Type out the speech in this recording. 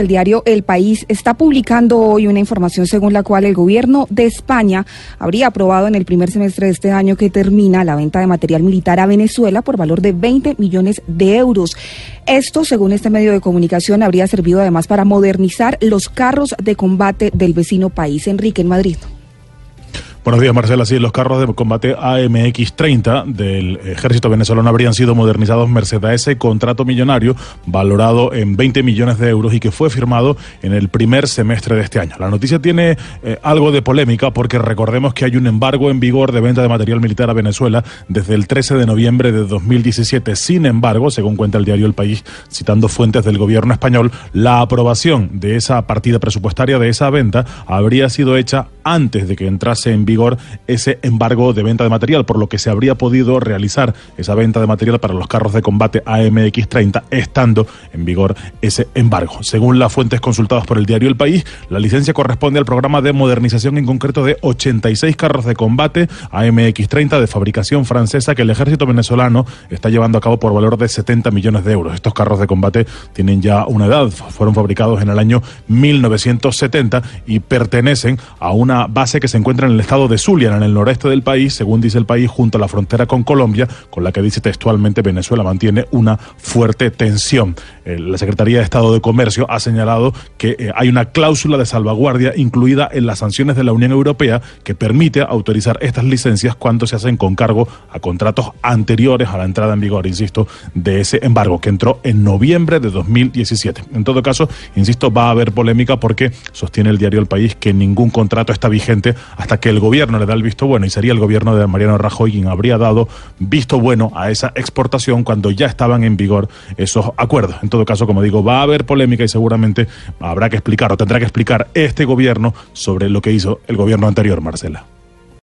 El diario El País está publicando hoy una información según la cual el gobierno de España habría aprobado en el primer semestre de este año que termina la venta de material militar a Venezuela por valor de 20 millones de euros. Esto, según este medio de comunicación, habría servido además para modernizar los carros de combate del vecino país. Enrique, en Madrid. Buenos días, Marcela. Sí, los carros de combate AMX-30 del ejército venezolano habrían sido modernizados merced a ese contrato millonario valorado en 20 millones de euros y que fue firmado en el primer semestre de este año. La noticia tiene eh, algo de polémica porque recordemos que hay un embargo en vigor de venta de material militar a Venezuela desde el 13 de noviembre de 2017. Sin embargo, según cuenta el diario El País, citando fuentes del gobierno español, la aprobación de esa partida presupuestaria de esa venta habría sido hecha antes de que entrase en vigor ese embargo de venta de material, por lo que se habría podido realizar esa venta de material para los carros de combate AMX-30 estando en vigor ese embargo. Según las fuentes consultadas por el diario El País, la licencia corresponde al programa de modernización en concreto de 86 carros de combate AMX-30 de fabricación francesa que el ejército venezolano está llevando a cabo por valor de 70 millones de euros. Estos carros de combate tienen ya una edad, fueron fabricados en el año 1970 y pertenecen a una base que se encuentra en el estado de Zulia, en el noreste del país, según dice el país, junto a la frontera con Colombia, con la que dice textualmente Venezuela mantiene una fuerte tensión. Eh, la Secretaría de Estado de Comercio ha señalado que eh, hay una cláusula de salvaguardia incluida en las sanciones de la Unión Europea que permite autorizar estas licencias cuando se hacen con cargo a contratos anteriores a la entrada en vigor, insisto, de ese embargo que entró en noviembre de 2017. En todo caso, insisto, va a haber polémica porque sostiene el diario El País que ningún contrato vigente hasta que el gobierno le da el visto bueno y sería el gobierno de Mariano Rajoy quien habría dado visto bueno a esa exportación cuando ya estaban en vigor esos acuerdos. En todo caso, como digo, va a haber polémica y seguramente habrá que explicar o tendrá que explicar este gobierno sobre lo que hizo el gobierno anterior, Marcela.